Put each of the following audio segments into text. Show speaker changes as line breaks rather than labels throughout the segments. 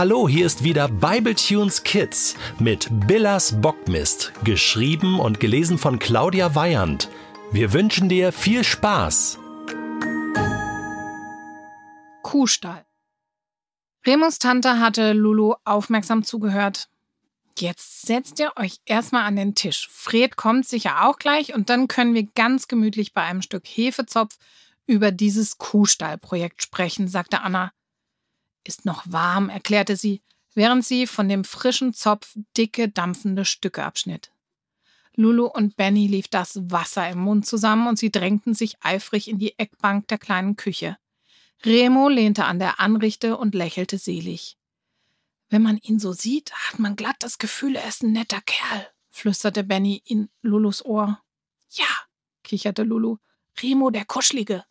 Hallo, hier ist wieder Bibletunes Kids mit Billas Bockmist, geschrieben und gelesen von Claudia Weyand. Wir wünschen dir viel Spaß.
Kuhstall. Remus Tante hatte Lulu aufmerksam zugehört. Jetzt setzt ihr euch erstmal an den Tisch. Fred kommt sicher auch gleich und dann können wir ganz gemütlich bei einem Stück Hefezopf über dieses Kuhstallprojekt sprechen, sagte Anna. Ist noch warm, erklärte sie, während sie von dem frischen Zopf dicke, dampfende Stücke abschnitt. Lulu und Benny lief das Wasser im Mund zusammen und sie drängten sich eifrig in die Eckbank der kleinen Küche. Remo lehnte an der Anrichte und lächelte selig. Wenn man ihn so sieht, hat man glatt das Gefühl, er ist ein netter Kerl, flüsterte Benny in Lulus Ohr. Ja, kicherte Lulu. Remo der Kuschelige.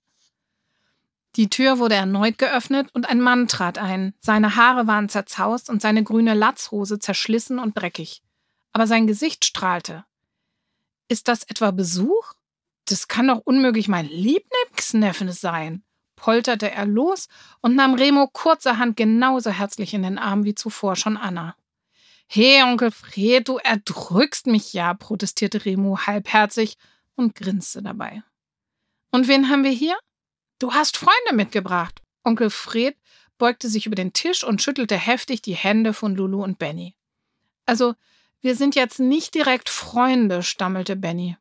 Die Tür wurde erneut geöffnet und ein Mann trat ein. Seine Haare waren zerzaust und seine grüne Latzhose zerschlissen und dreckig. Aber sein Gesicht strahlte. Ist das etwa Besuch? Das kann doch unmöglich mein Lieblingsneffen sein, polterte er los und nahm Remo kurzerhand genauso herzlich in den Arm wie zuvor schon Anna. He, Onkel Fred, du erdrückst mich ja, protestierte Remo halbherzig und grinste dabei. Und wen haben wir hier? Du hast Freunde mitgebracht. Onkel Fred beugte sich über den Tisch und schüttelte heftig die Hände von Lulu und Benny. Also, wir sind jetzt nicht direkt Freunde, stammelte Benny.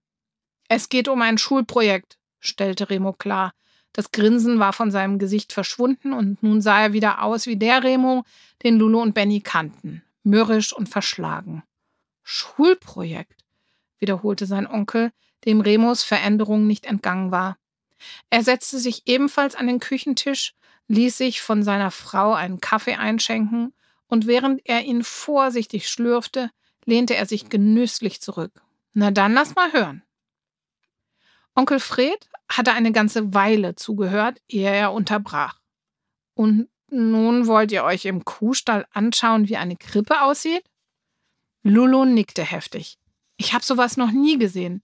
Es geht um ein Schulprojekt, stellte Remo klar. Das Grinsen war von seinem Gesicht verschwunden und nun sah er wieder aus wie der Remo, den Lulu und Benny kannten, mürrisch und verschlagen. Schulprojekt, wiederholte sein Onkel, dem Remos Veränderung nicht entgangen war. Er setzte sich ebenfalls an den Küchentisch, ließ sich von seiner Frau einen Kaffee einschenken, und während er ihn vorsichtig schlürfte, lehnte er sich genüsslich zurück. Na dann lass mal hören. Onkel Fred hatte eine ganze Weile zugehört, ehe er unterbrach. Und nun wollt ihr euch im Kuhstall anschauen, wie eine Krippe aussieht? Lulu nickte heftig. Ich habe sowas noch nie gesehen.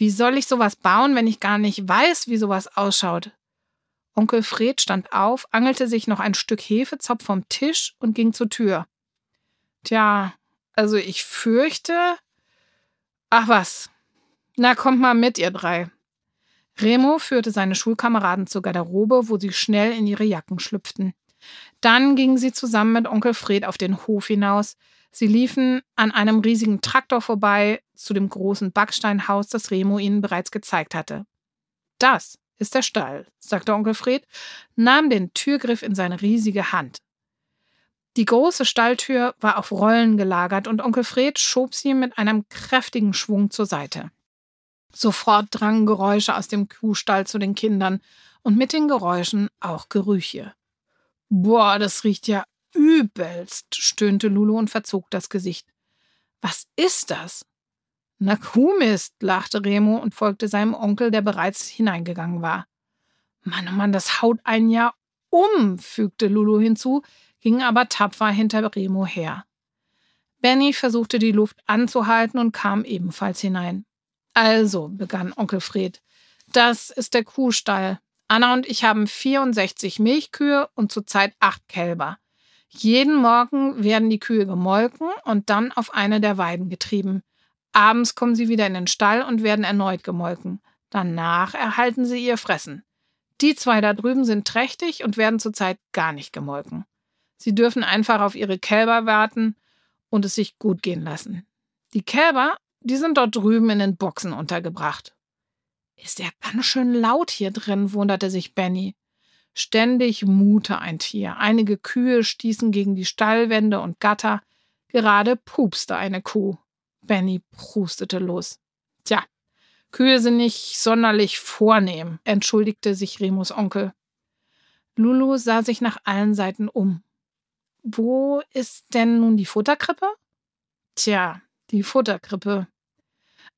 Wie soll ich sowas bauen, wenn ich gar nicht weiß, wie sowas ausschaut? Onkel Fred stand auf, angelte sich noch ein Stück Hefezopf vom Tisch und ging zur Tür. Tja, also ich fürchte. Ach was. Na, kommt mal mit, ihr drei. Remo führte seine Schulkameraden zur Garderobe, wo sie schnell in ihre Jacken schlüpften. Dann gingen sie zusammen mit Onkel Fred auf den Hof hinaus, Sie liefen an einem riesigen Traktor vorbei zu dem großen Backsteinhaus, das Remo ihnen bereits gezeigt hatte. Das ist der Stall, sagte Onkel Fred, nahm den Türgriff in seine riesige Hand. Die große Stalltür war auf Rollen gelagert und Onkel Fred schob sie mit einem kräftigen Schwung zur Seite. Sofort drangen Geräusche aus dem Kuhstall zu den Kindern und mit den Geräuschen auch Gerüche. Boah, das riecht ja Übelst, stöhnte Lulu und verzog das Gesicht. Was ist das? Na Kuhmist, lachte Remo und folgte seinem Onkel, der bereits hineingegangen war. Mann, oh Mann, das haut ein Jahr um, fügte Lulu hinzu, ging aber tapfer hinter Remo her. Benny versuchte die Luft anzuhalten und kam ebenfalls hinein. Also, begann Onkel Fred, das ist der Kuhstall. Anna und ich haben 64 Milchkühe und zurzeit acht Kälber. Jeden Morgen werden die Kühe gemolken und dann auf eine der Weiden getrieben. Abends kommen sie wieder in den Stall und werden erneut gemolken. Danach erhalten sie ihr Fressen. Die zwei da drüben sind trächtig und werden zurzeit gar nicht gemolken. Sie dürfen einfach auf ihre Kälber warten und es sich gut gehen lassen. Die Kälber, die sind dort drüben in den Boxen untergebracht. Ist ja ganz schön laut hier drin, wunderte sich Benny. Ständig mute ein Tier. Einige Kühe stießen gegen die Stallwände und Gatter. Gerade pupste eine Kuh. Benny prustete los. Tja, Kühe sind nicht sonderlich vornehm, entschuldigte sich Remus Onkel. Lulu sah sich nach allen Seiten um. Wo ist denn nun die Futterkrippe? Tja, die Futterkrippe.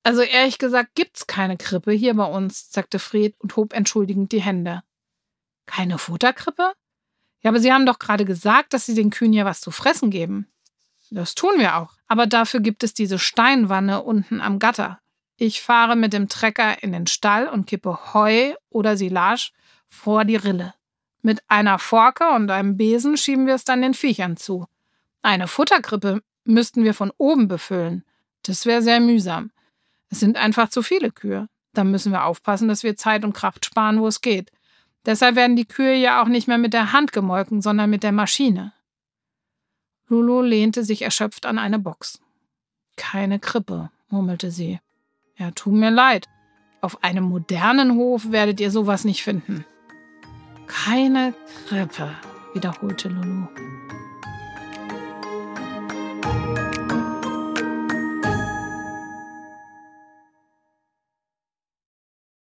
Also ehrlich gesagt gibt's keine Krippe hier bei uns, sagte Fred und hob entschuldigend die Hände. Keine Futterkrippe? Ja, aber Sie haben doch gerade gesagt, dass Sie den Kühen ja was zu fressen geben. Das tun wir auch. Aber dafür gibt es diese Steinwanne unten am Gatter. Ich fahre mit dem Trecker in den Stall und kippe Heu oder Silage vor die Rille. Mit einer Forke und einem Besen schieben wir es dann den Viechern zu. Eine Futterkrippe müssten wir von oben befüllen. Das wäre sehr mühsam. Es sind einfach zu viele Kühe. Da müssen wir aufpassen, dass wir Zeit und Kraft sparen, wo es geht. Deshalb werden die Kühe ja auch nicht mehr mit der Hand gemolken, sondern mit der Maschine. Lulu lehnte sich erschöpft an eine Box. Keine Krippe, murmelte sie. Ja, tut mir leid. Auf einem modernen Hof werdet ihr sowas nicht finden. Keine Krippe, wiederholte Lulu.